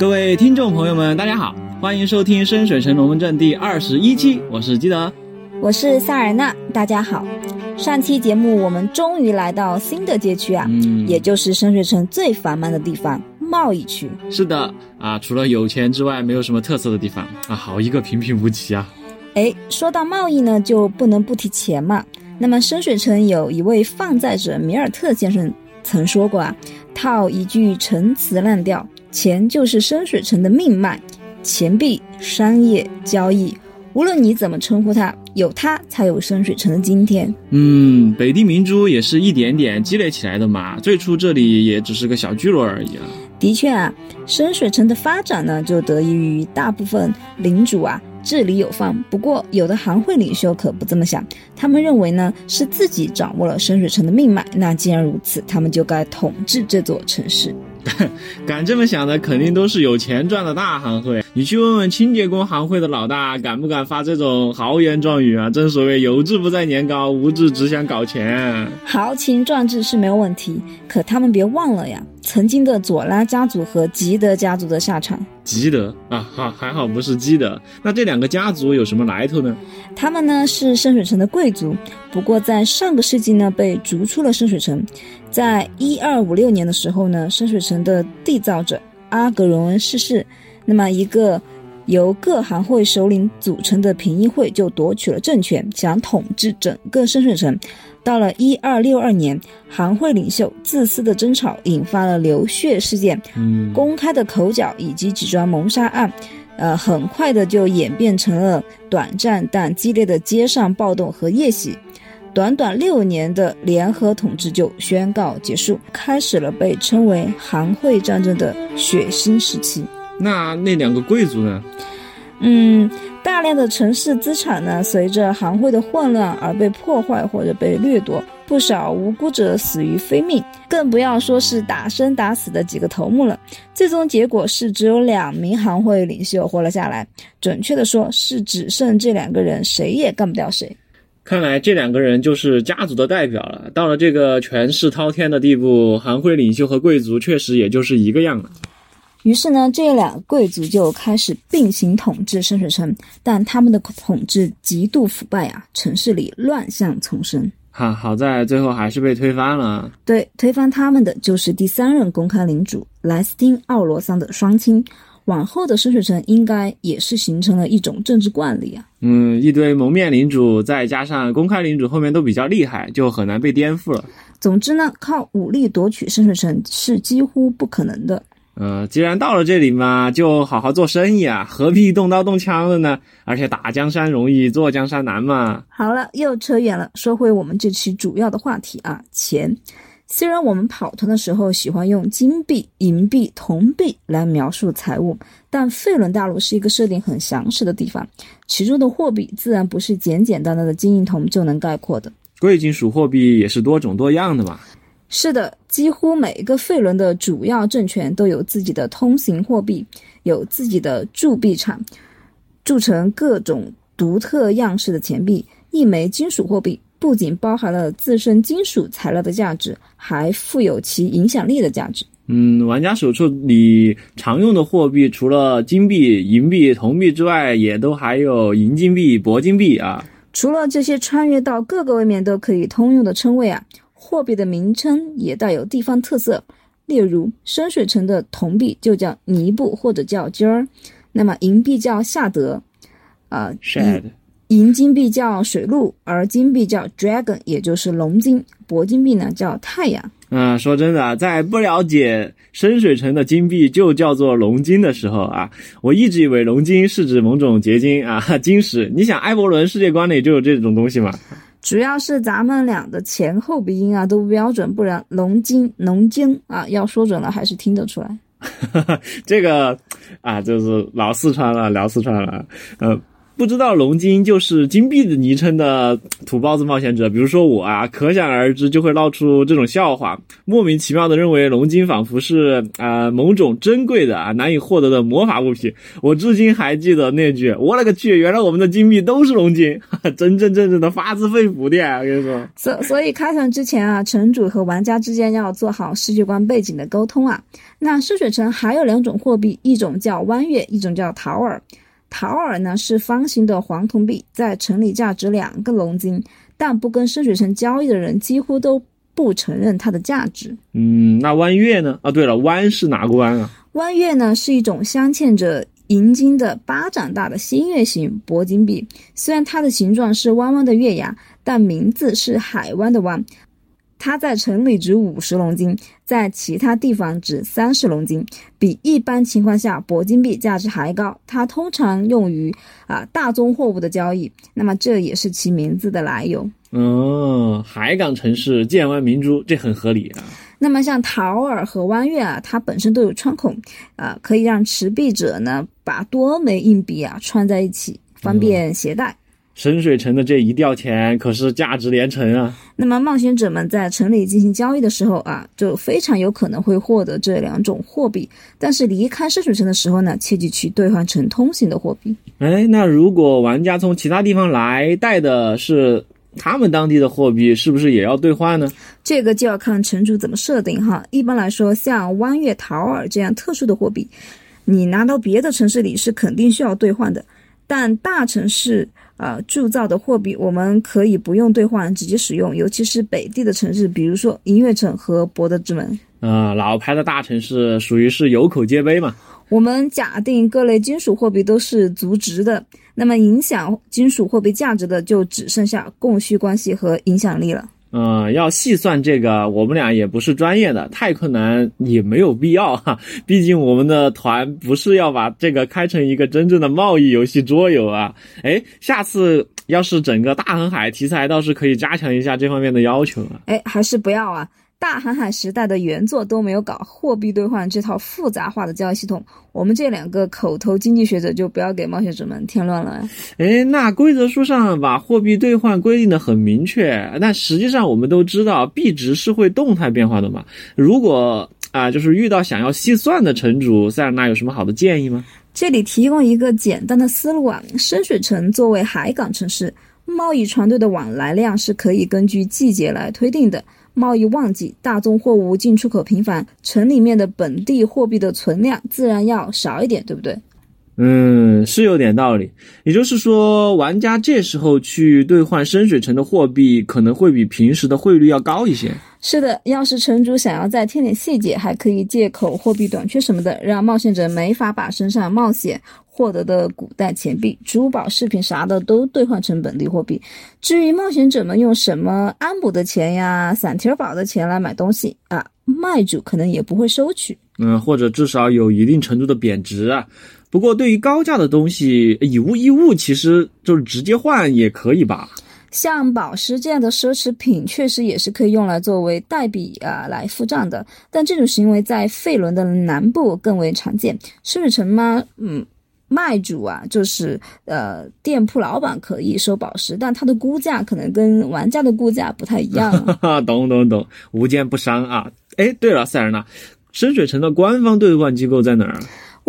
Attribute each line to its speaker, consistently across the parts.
Speaker 1: 各位听众朋友们，大家好，欢迎收听《深水城龙门阵》第二十一期，我是基德，
Speaker 2: 我是萨尔娜，大家好。上期节目我们终于来到新的街区啊，
Speaker 1: 嗯
Speaker 2: 也就是深水城最繁忙的地方——贸易区。
Speaker 1: 是的啊，除了有钱之外，没有什么特色的地方啊，好一个平平无奇啊。
Speaker 2: 哎，说到贸易呢，就不能不提钱嘛。那么深水城有一位放债者米尔特先生曾说过啊，套一句陈词滥调：钱就是深水城的命脉，钱币、商业、交易，无论你怎么称呼它，有它才有深水城的今天。
Speaker 1: 嗯，北地明珠也是一点点积累起来的嘛，最初这里也只是个小聚落而已啊。
Speaker 2: 的确啊，深水城的发展呢，就得益于大部分领主啊治理有方。不过，有的行会领袖可不这么想，他们认为呢是自己掌握了深水城的命脉。那既然如此，他们就该统治这座城市。
Speaker 1: 敢这么想的，肯定都是有钱赚的大行会。你去问问清洁工行会的老大，敢不敢发这种豪言壮语啊？正所谓有志不在年高，无志只想搞钱。
Speaker 2: 豪情壮志是没有问题，可他们别忘了呀，曾经的佐拉家族和吉德家族的下场。
Speaker 1: 吉德啊，好还好不是基德。那这两个家族有什么来头呢？
Speaker 2: 他们呢是深水城的贵族，不过在上个世纪呢被逐出了深水城。在一二五六年的时候呢，深水城的缔造者阿格荣恩逝世，那么一个由各行会首领组成的评议会就夺取了政权，想统治整个深水城。到了一二六二年，行会领袖自私的争吵引发了流血事件，
Speaker 1: 嗯，
Speaker 2: 公开的口角以及几桩谋杀案，呃，很快的就演变成了短暂但激烈的街上暴动和夜袭。短短六年的联合统治就宣告结束，开始了被称为行会战争的血腥时期。
Speaker 1: 那那两个贵族呢？
Speaker 2: 嗯，大量的城市资产呢，随着行会的混乱而被破坏或者被掠夺，不少无辜者死于非命，更不要说是打生打死的几个头目了。最终结果是只有两名行会领袖活了下来，准确的说是只剩这两个人，谁也干不掉谁。
Speaker 1: 看来这两个人就是家族的代表了。到了这个权势滔天的地步，行会领袖和贵族确实也就是一个样了。
Speaker 2: 于是呢，这两个贵族就开始并行统治深水城，但他们的统治极度腐败啊，城市里乱象丛生。
Speaker 1: 哈，好在最后还是被推翻了。
Speaker 2: 对，推翻他们的就是第三任公开领主莱斯汀·奥罗桑的双亲。往后的深水城应该也是形成了一种政治惯例啊。
Speaker 1: 嗯，一堆蒙面领主，再加上公开领主，后面都比较厉害，就很难被颠覆了。
Speaker 2: 总之呢，靠武力夺取深水城是几乎不可能的。
Speaker 1: 呃，既然到了这里嘛，就好好做生意啊，何必动刀动枪的呢？而且打江山容易，坐江山难嘛。
Speaker 2: 好了，又扯远了，说回我们这期主要的话题啊，钱。虽然我们跑团的时候喜欢用金币、银币、铜币来描述财物，但费伦大陆是一个设定很详实的地方，其中的货币自然不是简简单单的金银铜就能概括的。
Speaker 1: 贵金属货币也是多种多样的嘛。
Speaker 2: 是的，几乎每一个费伦的主要政权都有自己的通行货币，有自己的铸币厂，铸成各种独特样式的钱币。一枚金属货币不仅包含了自身金属材料的价值，还富有其影响力的价值。
Speaker 1: 嗯，玩家手册里常用的货币除了金币、银币、铜币之外，也都还有银金币、铂金币啊。
Speaker 2: 除了这些穿越到各个位面都可以通用的称谓啊，货币的名称也带有地方特色。例如，深水城的铜币就叫尼布或者叫金儿，那么银币叫夏德，啊、
Speaker 1: Shad，
Speaker 2: 银金币叫水鹿，而金币叫 dragon，也就是龙金；铂金币呢叫太阳。
Speaker 1: 啊，说真的啊，在不了解深水城的金币就叫做龙金的时候啊，我一直以为龙金是指某种结晶啊，晶石。你想，埃伯伦世界观里就有这种东西嘛？
Speaker 2: 主要是咱们俩的前后鼻音啊都不标准，不然龙津、龙津啊要说准了还是听得出来。
Speaker 1: 这个啊，就是老四川了，聊四川了。嗯，不知道龙金就是金币的昵称的土包子冒险者，比如说我啊，可想而知就会闹出这种笑话，莫名其妙的认为龙金仿佛是啊、某种珍贵的啊难以获得的魔法物品。我至今还记得那句，我勒个去，原来我们的金币都是龙金，哈 哈真真正正的发自肺腑的呀！我跟你说，
Speaker 2: 所所以开场之前啊，城主和玩家之间要做好世界观背景的沟通啊。那深水城还有两种货币，一种叫弯月，一种叫桃儿。桃儿呢是方形的黄铜币，在城里价值两个龙金，但不跟深水城交易的人几乎都不承认它的价值。
Speaker 1: 嗯，那弯月呢？啊，对了，弯是哪个弯啊？
Speaker 2: 弯月呢是一种镶嵌着银金的巴掌大的新月形铂金币，虽然它的形状是弯弯的月牙，但名字是海湾的湾。它在城里值五十龙金，在其他地方值三十龙金，比一般情况下铂金币价值还高。它通常用于啊、大宗货物的交易，那么这也是其名字的来由。
Speaker 1: 哦，海港城市建湾明珠，这很合理啊。
Speaker 2: 那么像桃儿和弯月啊，它本身都有穿孔，啊、可以让持币者呢把多枚硬币啊穿在一起，方便携带。
Speaker 1: 深水城的这一吊钱可是价值连城啊！
Speaker 2: 那么冒险者们在城里进行交易的时候啊，就非常有可能会获得这两种货币。但是离开深水城的时候呢，切记去兑换成通行的货币。
Speaker 1: 哎，那如果玩家从其他地方来，带的是他们当地的货币，是不是也要兑换呢？
Speaker 2: 这个就要看城主怎么设定哈。一般来说，像弯月桃儿这样特殊的货币，你拿到别的城市里是肯定需要兑换的。但大城市呃铸造的货币，我们可以不用兑换，直接使用。尤其是北地的城市，比如说银月城和博德之门。
Speaker 1: 啊、老牌的大城市属于是有口皆碑嘛。
Speaker 2: 我们假定各类金属货币都是足值的，那么影响金属货币价值的就只剩下供需关系和影响力了。
Speaker 1: 嗯、要细算这个，我们俩也不是专业的，太困难也没有必要哈。毕竟我们的团不是要把这个开成一个真正的贸易游戏桌游啊。哎，下次要是整个大航海题材，倒是可以加强一下这方面的要求啊。
Speaker 2: 哎，还是不要啊！大航海时代的原作都没有搞货币兑换这套复杂化的交易系统，我们这两个口头经济学者就不要给冒险者们添乱了啊。
Speaker 1: 哎，那规则书上把货币兑换规定的很明确，但实际上我们都知道币值是会动态变化的嘛。如果啊、就是遇到想要细算的城主，塞尔纳有什么好的建议吗？
Speaker 2: 这里提供一个简单的思路啊，深水城作为海港城市，贸易船队的往来量是可以根据季节来推定的。贸易旺季，大宗货物进出口频繁，城里面的本地货币的存量自然要少一点，对不对？
Speaker 1: 嗯，是有点道理。也就是说，玩家这时候去兑换深水城的货币，可能会比平时的汇率要高一些。
Speaker 2: 是的，要是城主想要再添点细节，还可以借口货币短缺什么的，让冒险者没法把身上冒险获得的古代钱币、珠宝饰品啥的都兑换成本地货币。至于冒险者们用什么安姆的钱呀、散贴宝的钱来买东西啊，卖主可能也不会收取。
Speaker 1: 嗯，或者至少有一定程度的贬值啊。不过，对于高价的东西，以物易物，其实就是直接换也可以吧？
Speaker 2: 像宝石这样的奢侈品，确实也是可以用来作为代币啊来付账的。但这种行为在费伦的南部更为常见。深水城嘛，嗯，卖主啊，就是呃店铺老板可以收宝石，但他的估价可能跟玩家的估价不太一样。
Speaker 1: 懂懂懂，无奸不商啊。哎，对了，塞尔纳，深水城的官方兑换机构在哪儿？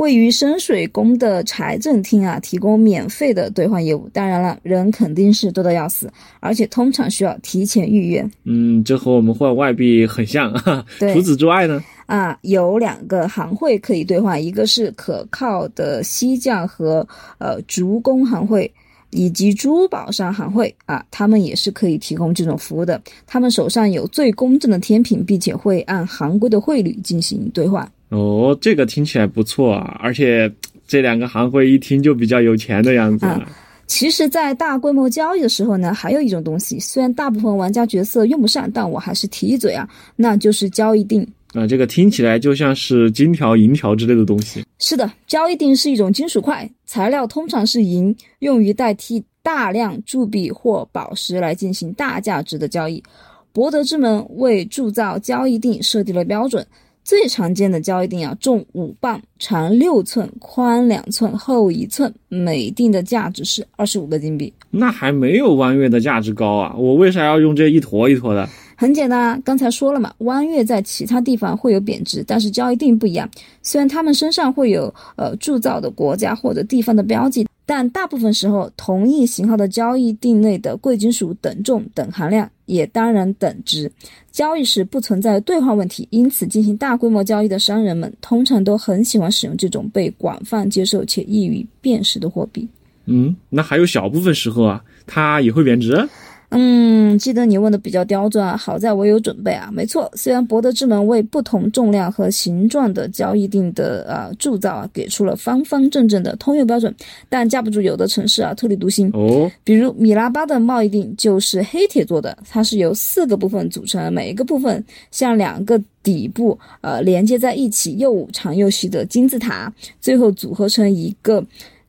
Speaker 2: 位于深水宫的财政厅啊，提供免费的兑换业务。当然了，人肯定是多的要死，而且通常需要提前预约。
Speaker 1: 嗯，这和我们换外币很像啊。
Speaker 2: 对
Speaker 1: 除此之外呢？
Speaker 2: 啊，有两个行会可以兑换，一个是可靠的西匠和呃竹工行会，以及珠宝商行会啊，他们也是可以提供这种服务的。他们手上有最公正的天平，并且会按行规的汇率进行兑换。
Speaker 1: 哦，这个听起来不错啊，而且这两个行会一听就比较有钱的样子。
Speaker 2: 啊其实，在大规模交易的时候呢，还有一种东西，虽然大部分玩家角色用不上，但我还是提一嘴啊，那就是交易锭。
Speaker 1: 啊，这个听起来就像是金条、银条之类的东西。
Speaker 2: 是的，交易锭是一种金属块，材料通常是银，用于代替大量铸币或宝石来进行大价值的交易。博德之门为铸造交易锭设定了标准，最常见的交易定啊，重五磅，长六寸，宽两寸，厚一寸，每锭的价值是二十五个金币。
Speaker 1: 那还没有弯月的价值高啊！我为啥要用这一坨一坨的？
Speaker 2: 很简单啊，刚才说了嘛，弯月在其他地方会有贬值，但是交易定不一样。虽然他们身上会有呃铸造的国家或者地方的标记，但大部分时候，同一型号的交易定内的贵金属等重、等含量也当然等值。交易时不存在兑换问题，因此进行大规模交易的商人们通常都很喜欢使用这种被广泛接受且易于辨识的货币。
Speaker 1: 嗯，那还有小部分时候啊，它也会贬值。
Speaker 2: 嗯，记得你问的比较刁钻，好在我有准备啊。没错，虽然博德之门为不同重量和形状的交易定的呃铸造啊给出了方方正正的通用标准，但架不住有的城市啊特立独行。
Speaker 1: 哦，
Speaker 2: 比如米拉巴的贸易定就是黑铁做的，它是由四个部分组成，每一个部分像两个底部呃连接在一起又长又细的金字塔，最后组合成一个。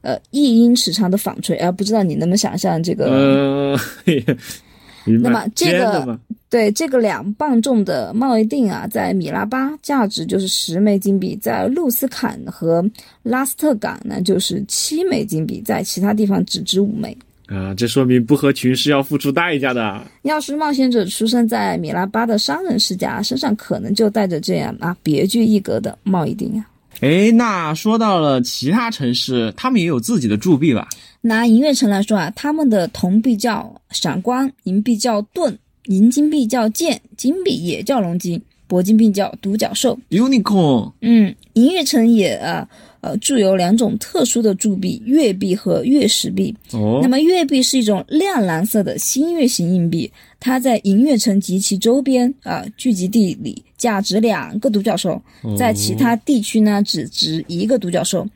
Speaker 2: 呃，一英尺长的纺锤，啊，不知道你能不能想象这个？
Speaker 1: 呃，
Speaker 2: 那么这个对这个两磅重的贸易锭啊，在米拉巴价值就是十枚金币，在路斯坎和拉斯特港呢就是七枚金币，在其他地方只值五枚。
Speaker 1: 啊，这说明不合群是要付出代价的。
Speaker 2: 要是冒险者出生在米拉巴的商人世家，身上可能就带着这样啊别具一格的贸易锭啊。
Speaker 1: 哎，那说到了其他城市，他们也有自己的铸币吧？
Speaker 2: 拿银月城来说啊，他们的铜币叫闪光，银币叫盾，银金币叫剑，金币也叫龙金，铂金币叫独角兽。
Speaker 1: Unicorn
Speaker 2: 嗯，银月城也啊呃铸有两种特殊的铸币，月币和月石币。
Speaker 1: 哦
Speaker 2: 那，么月币是一种亮蓝色的新月形硬币，它在银月城及其周边啊、聚集地里价值两个独角兽，在其他地区呢只值一个独角兽。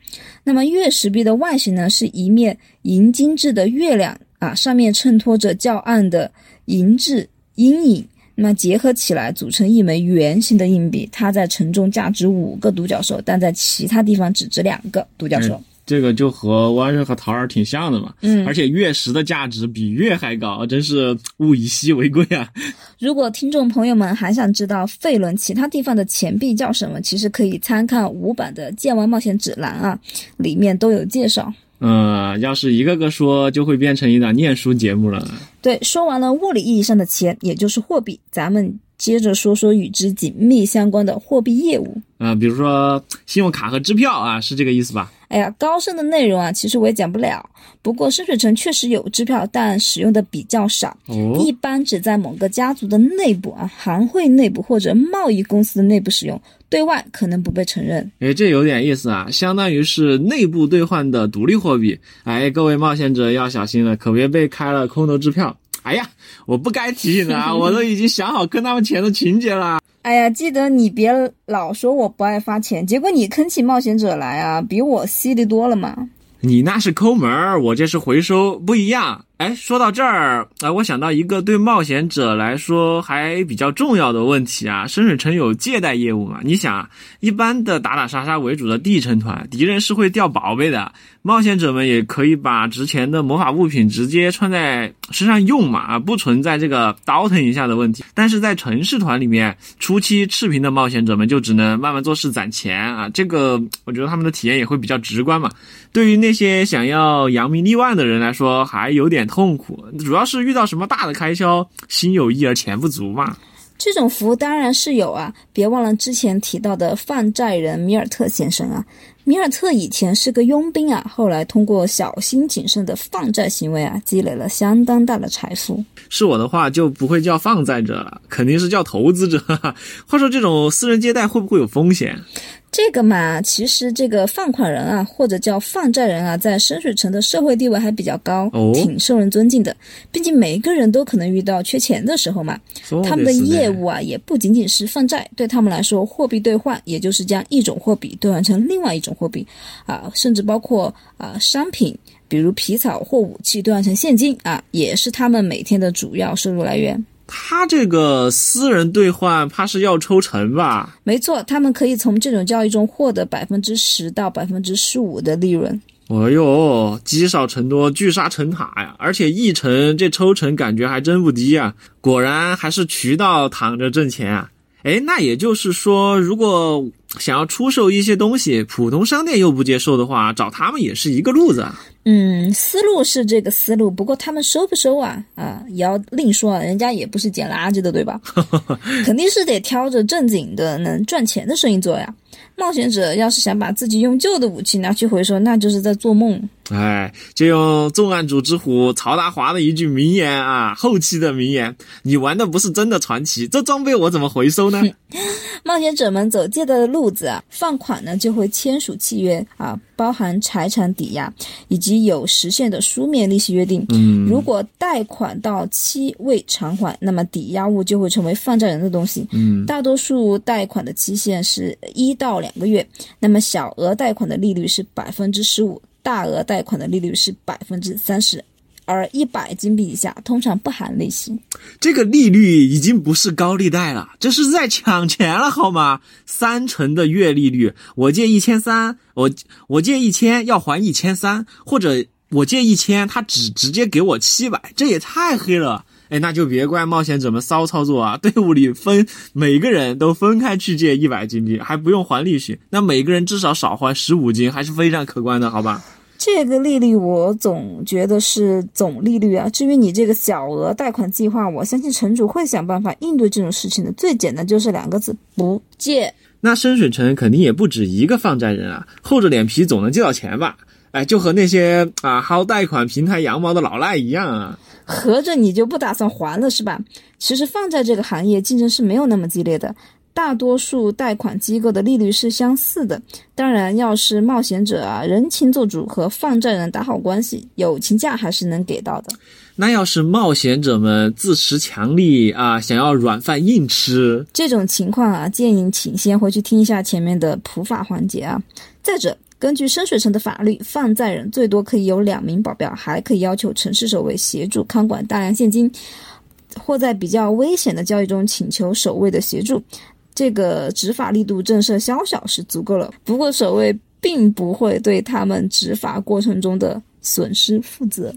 Speaker 2: 那么月石币的外形呢是一面银精致的月亮啊，上面衬托着较暗的银质阴影。那么结合起来组成一枚圆形的硬币，它在城中价值五个独角兽，但在其他地方只值两个独角兽。
Speaker 1: 这个就和弯月和桃儿挺像的嘛。
Speaker 2: 嗯
Speaker 1: 而且月食的价值比月还高，真是物以稀为贵啊。
Speaker 2: 如果听众朋友们还想知道费伦其他地方的钱币叫什么，其实可以参看五版的《剑湾冒险指南》啊，里面都有介绍。
Speaker 1: 嗯，要是一个个说，就会变成一档念书节目了。
Speaker 2: 对，说完了物理意义上的钱，也就是货币，咱们接着说说与之紧密相关的货币业务。
Speaker 1: 啊、比如说信用卡和支票啊，是这个意思吧？
Speaker 2: 哎呀，高深的内容啊，其实我也讲不了。不过深水城确实有支票，但使用的比较少，
Speaker 1: 哦
Speaker 2: 一般只在某个家族的内部啊、行会内部或者贸易公司的内部使用，对外可能不被承认。
Speaker 1: 哎，这有点意思啊，相当于是内部兑换的独立货币。哎，各位冒险者要小心了，可别被开了空头支票。哎呀，我不该提醒的啊，我都已经想好坑他们钱的情节了。
Speaker 2: 哎呀，记得你别老说我不爱发钱，结果你坑起冒险者来啊，比我犀利多了嘛。
Speaker 1: 你那是抠门儿，我这是回收，不一样。哎，说到这儿，啊、我想到一个对冒险者来说还比较重要的问题啊，深水城有借贷业务嘛？你想啊，一般的打打杀杀为主的地城团，敌人是会掉宝贝的，冒险者们也可以把值钱的魔法物品直接穿在身上用嘛，啊，不存在这个倒腾一下的问题。但是在城市团里面，初期赤贫的冒险者们就只能慢慢做事攒钱啊，这个我觉得他们的体验也会比较直观嘛。对于那些想要扬名立万的人来说，还有点痛苦，主要是遇到什么大的开销，心有余而钱不足嘛。
Speaker 2: 这种服务当然是有啊，别忘了之前提到的放债人米尔特先生啊。米尔特以前是个佣兵啊，后来通过小心谨慎的放债行为啊，积累了相当大的财富。
Speaker 1: 是我的话就不会叫放债者了，肯定是叫投资者。话说这种私人借贷会不会有风险？
Speaker 2: 这个嘛，其实这个放款人啊，或者叫放债人啊，在深水城的社会地位还比较高，
Speaker 1: 哦
Speaker 2: 挺受人尊敬的。毕竟每一个人都可能遇到缺钱的时候嘛。他们的业务啊，也不仅仅是放债，对他们来说，货币兑换也就是将一种货币兑换成另外一种货币，啊，甚至包括啊商品，比如皮草或武器兑换成现金啊，也是他们每天的主要收入来源。
Speaker 1: 他这个私人兑换怕是要抽成吧？
Speaker 2: 没错，他们可以从这种交易中获得百分之十到百分之十五的利润。
Speaker 1: 哎呦，积少成多，聚沙成塔呀！而且一成这抽成感觉还真不低啊！果然还是渠道躺着挣钱啊！哎，那也就是说，如果想要出售一些东西，普通商店又不接受的话，找他们也是一个路子啊。
Speaker 2: 嗯，思路是这个思路，不过他们收不收啊？啊，也要另说啊，人家也不是捡垃圾的，对吧？肯定是得挑着正经的、能赚钱的生意做呀。冒险者要是想把自己用旧的武器拿去回收，那就是在做梦。
Speaker 1: 哎，就用重案组之虎曹达华的一句名言啊，后期的名言：“你玩的不是真的传奇，这装备我怎么回收呢？”
Speaker 2: 冒险者们走借的路子啊，放款呢就会签署契约啊，包含财产抵押以及有实现的书面利息约定。
Speaker 1: 嗯，
Speaker 2: 如果贷款到期未偿还，那么抵押物就会成为放债人的东西。
Speaker 1: 嗯，
Speaker 2: 大多数贷款的期限是一到两个月，那么小额贷款的利率是百分之十五，大额贷款的利率是百分之三十。而一百金币以下通常不含利息。
Speaker 1: 这个利率已经不是高利贷了，这是在抢钱了，好吗？三成的月利率，我借一千三，我我借一千要还一千三，或者我借一千，他只直接给我七百，这也太黑了。哎，那就别怪冒险者们骚操作啊！队伍里分每个人都分开去借一百金币，还不用还利息，那每个人至少少还十五金，还是非常可观的，好吧？
Speaker 2: 这个利率我总觉得是总利率啊。至于你这个小额贷款计划，我相信城主会想办法应对这种事情的。最简单就是两个字：不借。
Speaker 1: 那深水城肯定也不止一个放债人啊，厚着脸皮总能借到钱吧？哎，就和那些啊薅贷款平台羊毛的老赖一样啊。
Speaker 2: 合着你就不打算还了是吧？其实放债这个行业竞争是没有那么激烈的。大多数贷款机构的利率是相似的，当然，要是冒险者啊人情做主，和放债人打好关系，友情价还是能给到的。
Speaker 1: 那要是冒险者们自持强力啊，想要软饭硬吃，
Speaker 2: 这种情况啊，建议请先回去听一下前面的普法环节啊。再者，根据深水城的法律，放债人最多可以有两名保镖，还可以要求城市守卫协助看管大量现金，或在比较危险的交易中请求守卫的协助。这个执法力度震慑宵小是足够了，不过守卫并不会对他们执法过程中的损失负责。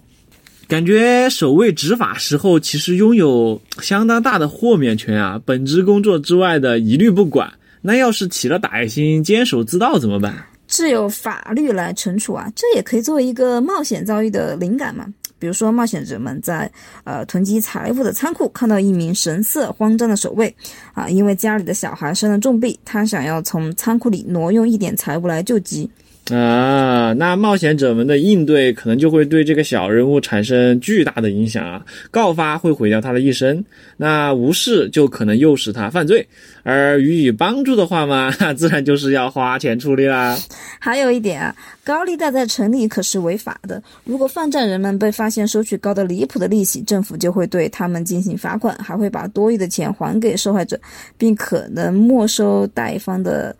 Speaker 1: 感觉守卫执法时候其实拥有相当大的豁免权啊，本职工作之外的一律不管。那要是起了歹心，监守自盗怎么办？
Speaker 2: 只有法律来惩处啊，这也可以作为一个冒险遭遇的灵感嘛。比如说，冒险者们在呃囤积财富的仓库看到一名神色慌张的守卫，啊，因为家里的小孩生了重病，他想要从仓库里挪用一点财物来救急。
Speaker 1: 啊，那冒险者们的应对可能就会对这个小人物产生巨大的影响啊！告发会毁掉他的一生，那无视就可能诱使他犯罪，而予以帮助的话嘛，自然就是要花钱处理啦。
Speaker 2: 还有一点啊，高利贷在城里可是违法的，如果放债人们被发现收取高的离谱的利息，政府就会对他们进行罚款，还会把多余的钱还给受害者，并可能没收贷方的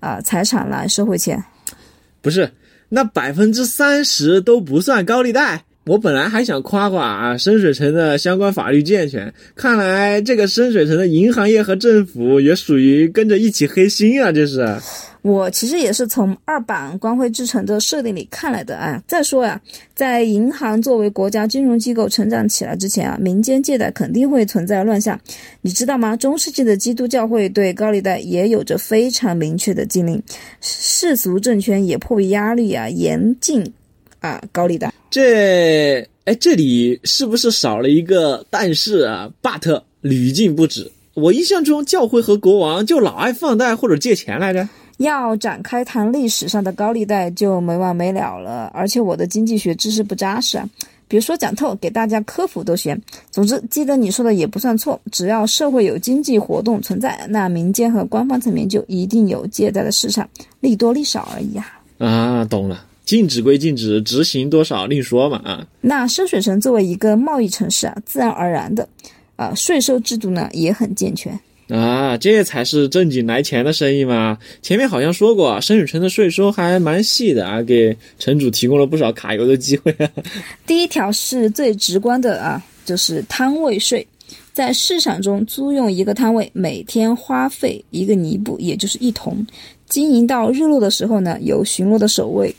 Speaker 2: 啊财产来收回钱。
Speaker 1: 不是，那百分之三十都不算高利贷。我本来还想夸夸啊，深水城的相关法律健全，看来这个深水城的银行业和政府也属于跟着一起黑心啊，这是。
Speaker 2: 我其实也是从二版光辉之城的设定里看来的啊。再说呀，在银行作为国家金融机构成长起来之前啊，民间借贷肯定会存在乱象。你知道吗？中世纪的基督教会对高利贷也有着非常明确的禁令，世俗政权也迫于压力啊，严禁啊高利贷。
Speaker 1: 这哎，这里是不是少了一个但是啊？But 屡禁不止。我印象中，教会和国王就老爱放贷或者借钱来着。
Speaker 2: 要展开谈历史上的高利贷就没完没了了，而且我的经济学知识不扎实啊，别说讲透，给大家科普都行。总之，记得你说的也不算错，只要社会有经济活动存在，那民间和官方层面就一定有借贷的市场，利多利少而已啊。
Speaker 1: 啊，懂了，禁止归禁止，执行多少另说嘛啊。
Speaker 2: 那深水城作为一个贸易城市啊，自然而然的，啊，税收制度呢也很健全。
Speaker 1: 啊，这才是正经来钱的生意嘛！前面好像说过，深水城的税收还蛮细的啊，给城主提供了不少卡油的机会。
Speaker 2: 啊 第一条是最直观的啊，就是摊位税，在市场中租用一个摊位，每天花费一个尼布，也就是一铜，经营到日落的时候呢，由巡逻的守卫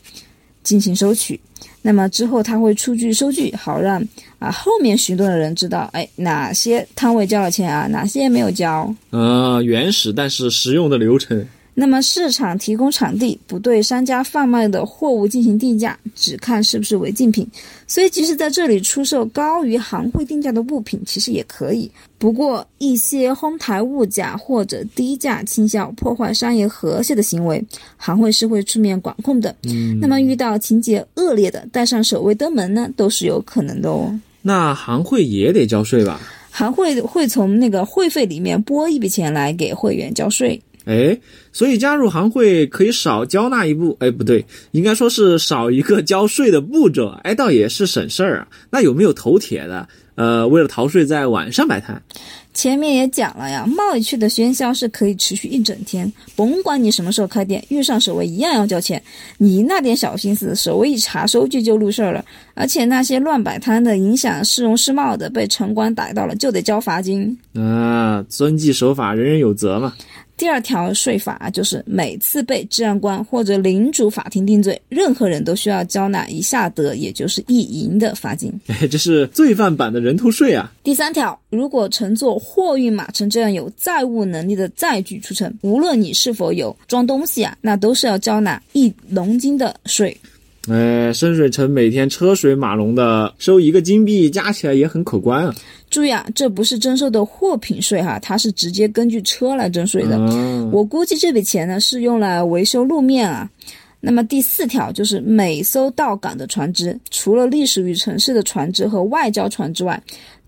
Speaker 2: 进行收取。那么之后他会出具收据，好让啊后面许多的人知道，哎，哪些摊位交了钱啊，哪些没有交。
Speaker 1: 呃，原始但是实用的流程。
Speaker 2: 那么市场提供场地，不对商家贩卖的货物进行定价，只看是不是违禁品。所以即使在这里出售高于行会定价的物品，其实也可以。不过一些哄抬物价或者低价倾销、破坏商业和谐的行为，行会是会出面管控的。
Speaker 1: 嗯，
Speaker 2: 那么遇到情节恶劣的，带上守卫登门呢，都是有可能的哦。
Speaker 1: 那行会也得交税吧？
Speaker 2: 行会会从那个会费里面拨一笔钱来给会员交税。
Speaker 1: 哎，所以加入行会可以少交纳一步，哎，不对，应该说是少一个交税的步骤，哎，倒也是省事儿啊。那有没有头铁的？呃，为了逃税，在晚上摆摊？
Speaker 2: 前面也讲了呀，贸易区的喧嚣是可以持续一整天，甭管你什么时候开店，遇上守卫一样要交钱。你那点小心思，守卫一查收据就露事儿了。而且那些乱摆摊的、影响市容市貌的，被城管逮到了就得交罚金。
Speaker 1: 啊，遵纪守法，人人有责嘛。
Speaker 2: 第二条税法就是每次被治安官或者领主法庭定罪，任何人都需要交纳一下德，也就是一银的罚金。
Speaker 1: 哎，这是罪犯版的人头税啊。
Speaker 2: 第三条，如果乘坐货运马车这样有载物能力的载具出城，无论你是否有装东西啊，那都是要交纳一龙金的税。
Speaker 1: 哎，深水城每天车水马龙的，收一个金币加起来也很可观啊。
Speaker 2: 注意啊，这不是征收的货品税哈，它是直接根据车来征税的。我估计这笔钱呢是用来维修路面啊。那么第四条就是每艘到港的船只，除了隶属于城市的船只和外交船之外，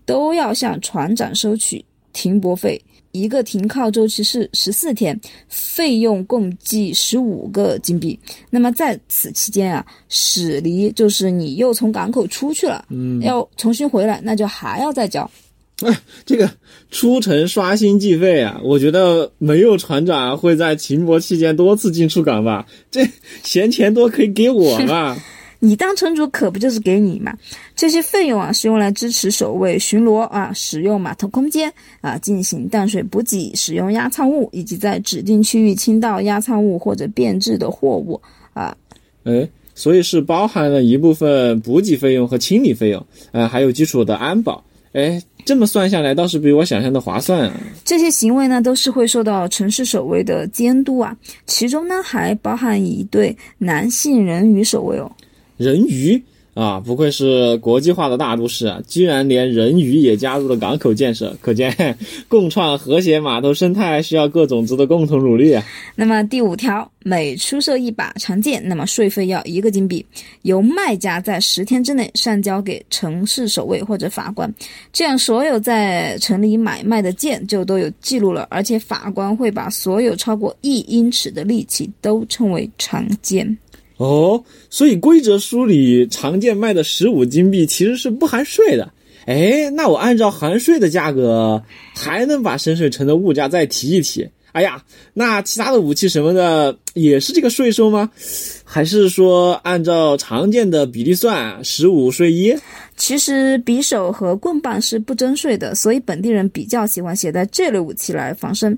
Speaker 2: 都要向船长收取停泊费。一个停靠周期是十四天，费用共计十五个金币。那么在此期间啊，驶离就是你又从港口出去了，嗯，要重新回来，那就还要再交。
Speaker 1: 哎，这个出城刷新计费啊，我觉得没有船长会在停泊期间多次进出港吧？这闲钱多可以给我嘛？
Speaker 2: 你当城主可不就是给你嘛？这些费用啊是用来支持守卫巡逻啊，使用码头空间啊，进行淡水补给，使用压舱物，以及在指定区域倾倒压舱物或者变质的货物啊。
Speaker 1: 哎，所以是包含了一部分补给费用和清理费用，呃，还有基础的安保。哎，这么算下来倒是比我想象的划算啊。
Speaker 2: 这些行为呢都是会受到城市守卫的监督啊，其中呢还包含一对男性人鱼守卫哦。
Speaker 1: 人鱼啊，不愧是国际化的大都市啊！居然连人鱼也加入了港口建设，可见 共创和谐码头生态需要各种族的共同努力啊。
Speaker 2: 那么第五条，每出售一把长剑，那么税费要一个金币，由卖家在十天之内上交给城市守卫或者法官，这样所有在城里买卖的剑就都有记录了，而且法官会把所有超过一英尺的利器都称为长剑。
Speaker 1: 哦，所以规则书里常见卖的十五金币其实是不含税的。哎，那我按照含税的价格，还能把深水城的物价再提一提。哎呀，那其他的武器什么的也是这个税收吗？还是说按照常见的比例算，十五税一？
Speaker 2: 其实匕首和棍棒是不征税的，所以本地人比较喜欢携带这类武器来防身。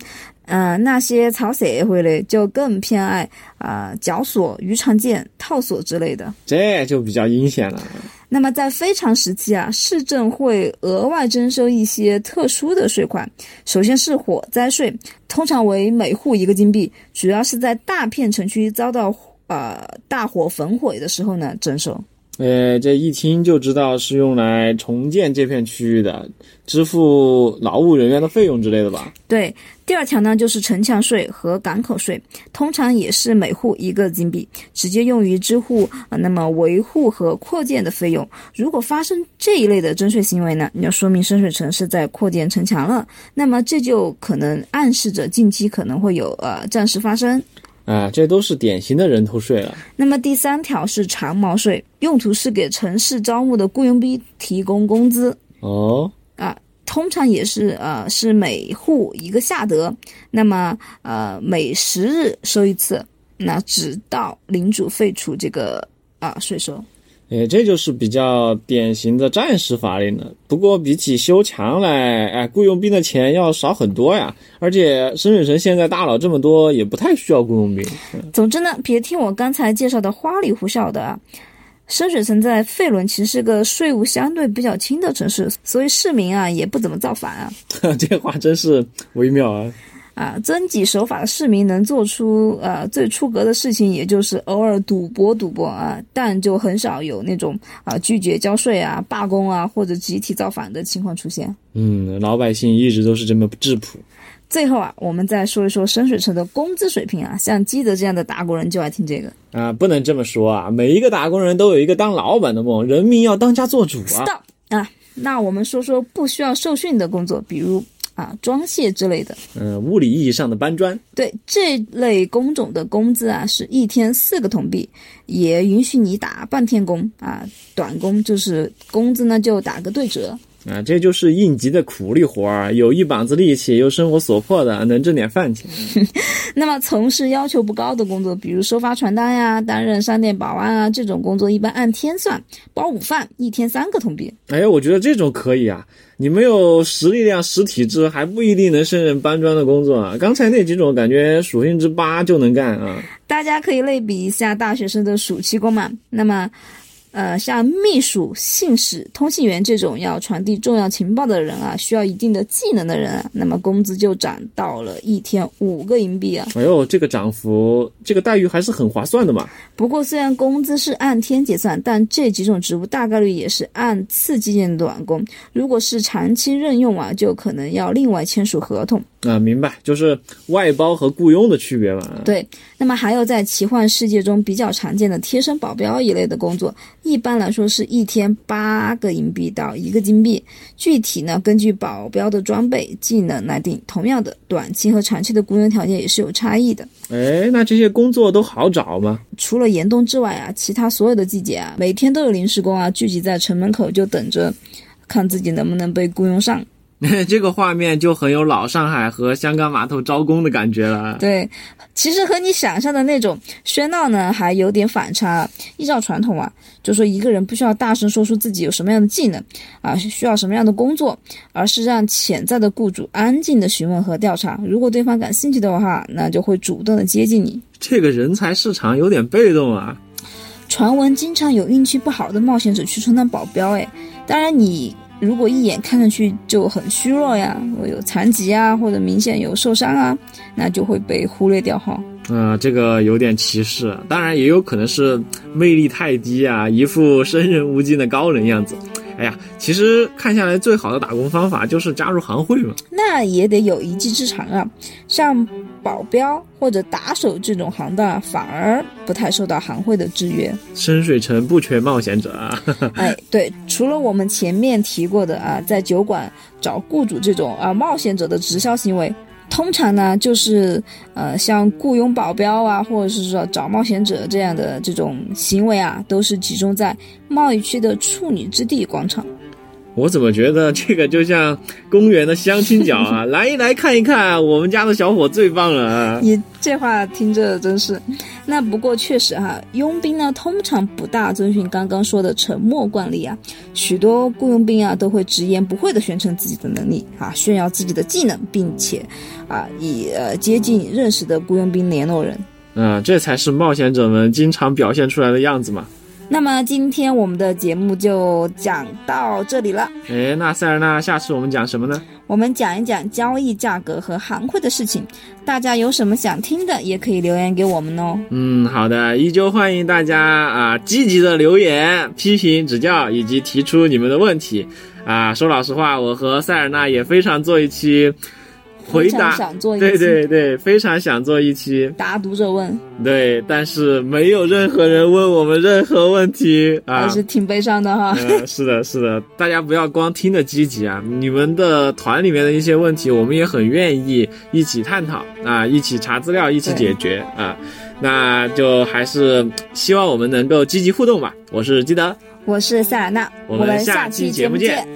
Speaker 2: 嗯，那些草社会的就更偏爱啊绞索、鱼肠剑、套索之类的，
Speaker 1: 这就比较阴险了。
Speaker 2: 那么在非常时期啊，市政会额外征收一些特殊的税款。首先是火灾税，通常为每户一个金币，主要是在大片城区遭到呃大火焚毁的时候呢征收。
Speaker 1: 呃，这一听就知道是用来重建这片区域的，支付劳务人员的费用之类的吧？
Speaker 2: 对，第二条呢就是城墙税和港口税，通常也是每户一个金币，直接用于支付啊那么维护和扩建的费用。如果发生这一类的征税行为呢，你要说明深水城是在扩建城墙了，那么这就可能暗示着近期可能会有呃战事发生。
Speaker 1: 啊，这都是典型的人头税了。
Speaker 2: 那么第三条是长毛税，用途是给城市招募的雇佣兵提供工资。
Speaker 1: 哦，
Speaker 2: 啊，通常也是呃是每户一个下德，那么呃每十日收一次，那直到领主废除这个啊税收。
Speaker 1: 哎，这就是比较典型的战时法令了。不过比起修墙来，哎，雇佣兵的钱要少很多呀。而且深水城现在大佬这么多，也不太需要雇佣兵。
Speaker 2: 总之呢，别听我刚才介绍的花里胡哨的。深水城在费伦其实是个税务相对比较轻的城市，所以市民啊也不怎么造反啊。
Speaker 1: 这话真是微妙啊！
Speaker 2: 啊，遵纪守法的市民能做出呃最出格的事情，也就是偶尔赌博赌博啊，但就很少有那种啊拒绝交税啊、罢工啊或者集体造反的情况出现。
Speaker 1: 嗯，老百姓一直都是这么质朴。
Speaker 2: 最后啊，我们再说一说深水城的工资水平啊，像基德这样的打工人就爱听这个
Speaker 1: 啊，不能这么说啊，每一个打工人都有一个当老板的梦，人民要当家做主啊。
Speaker 2: Stop 啊，那我们说说不需要受训的工作，比如。啊，装卸之类的，
Speaker 1: 嗯，物理意义上的搬砖。
Speaker 2: 对这类工种的工资啊，是一天四个铜币，也允许你打半天工啊，短工就是工资呢就打个对折。
Speaker 1: 啊，这就是应急的苦力活儿，有一膀子力气又生活所迫的，能挣点饭钱。
Speaker 2: 那么从事要求不高的工作，比如收发传单呀、担任商店保安啊，这种工作一般按天算，包午饭，一天三个铜币。
Speaker 1: 哎，我觉得这种可以啊。你没有实力量、实体质，还不一定能胜任搬砖的工作啊。刚才那几种感觉属性值八就能干啊。
Speaker 2: 大家可以类比一下大学生的暑期工嘛。那么。呃，像秘书、信使、通信员这种要传递重要情报的人啊，需要一定的技能的人啊，那么工资就涨到了一天五个银币啊！
Speaker 1: 哎呦，这个涨幅，这个待遇还是很划算的嘛。
Speaker 2: 不过，虽然工资是按天结算，但这几种职务大概率也是按次计件短工。如果是长期任用啊，就可能要另外签署合同。
Speaker 1: 啊，明白，就是外包和雇佣的区别嘛。
Speaker 2: 对，那么还有在奇幻世界中比较常见的贴身保镖一类的工作，一般来说是一天八个银币到一个金币，具体呢根据保镖的装备、技能来定。同样的，短期和长期的雇佣条件也是有差异的。
Speaker 1: 哎，那这些工作都好找吗？
Speaker 2: 除了严冬之外啊，其他所有的季节啊，每天都有临时工啊聚集在城门口，就等着看自己能不能被雇佣上。
Speaker 1: 这个画面就很有老上海和香港码头招工的感觉了。
Speaker 2: 对，其实和你想象的那种喧闹呢，还有点反差。依照传统啊，就说一个人不需要大声说出自己有什么样的技能啊，需要什么样的工作，而是让潜在的雇主安静的询问和调查。如果对方感兴趣的话，那就会主动的接近你。
Speaker 1: 这个人才市场有点被动啊。
Speaker 2: 传闻经常有运气不好的冒险者去充当保镖，哎，当然你。如果一眼看上去就很虚弱呀，我有残疾啊，或者明显有受伤啊，那就会被忽略掉哈。
Speaker 1: 呃，这个有点歧视，当然也有可能是魅力太低啊，一副生人勿近的高人样子。哎呀，其实看下来，最好的打工方法就是加入行会嘛。
Speaker 2: 那也得有一技之长啊，像保镖或者打手这种行当，反而不太受到行会的制约。
Speaker 1: 深水城不缺冒险者啊。
Speaker 2: 哎，对，除了我们前面提过的啊，在酒馆找雇主这种啊冒险者的直销行为。通常呢，就是呃，像雇佣保镖啊，或者是说找冒险者这样的这种行为啊，都是集中在贸易区的处女之地广场。
Speaker 1: 我怎么觉得这个就像公园的相亲角啊？来一来看一看，我们家的小伙最棒了啊！
Speaker 2: 你这话听着真是。那不过确实哈，佣兵呢通常不大遵循刚刚说的沉默惯例啊。许多雇佣兵啊都会直言不讳的宣称自己的能力啊，炫耀自己的技能，并且啊以呃接近认识的雇佣兵联络人。
Speaker 1: 嗯，这才是冒险者们经常表现出来的样子嘛。
Speaker 2: 那么今天我们的节目就讲到这里了。
Speaker 1: 哎，那塞尔纳，下次我们讲什么呢？
Speaker 2: 我们讲一讲交易价格和行会的事情。大家有什么想听的，也可以留言给我们哦。
Speaker 1: 嗯，好的，依旧欢迎大家啊积极的留言、批评、指教以及提出你们的问题。啊，说老实话，我和塞尔纳也非常做一期。回答，对对对，非常想做一期。
Speaker 2: 答读者问，
Speaker 1: 对，但是没有任何人问我们任何问题啊，
Speaker 2: 还是挺悲伤的哈。
Speaker 1: 是的，是的，大家不要光听的积极啊，你们的团里面的一些问题，我们也很愿意一起探讨啊，一起查资料，一起解决啊，那就还是希望我们能够积极互动吧。我是基德，
Speaker 2: 我是塞尔纳，
Speaker 1: 我们下期节目见。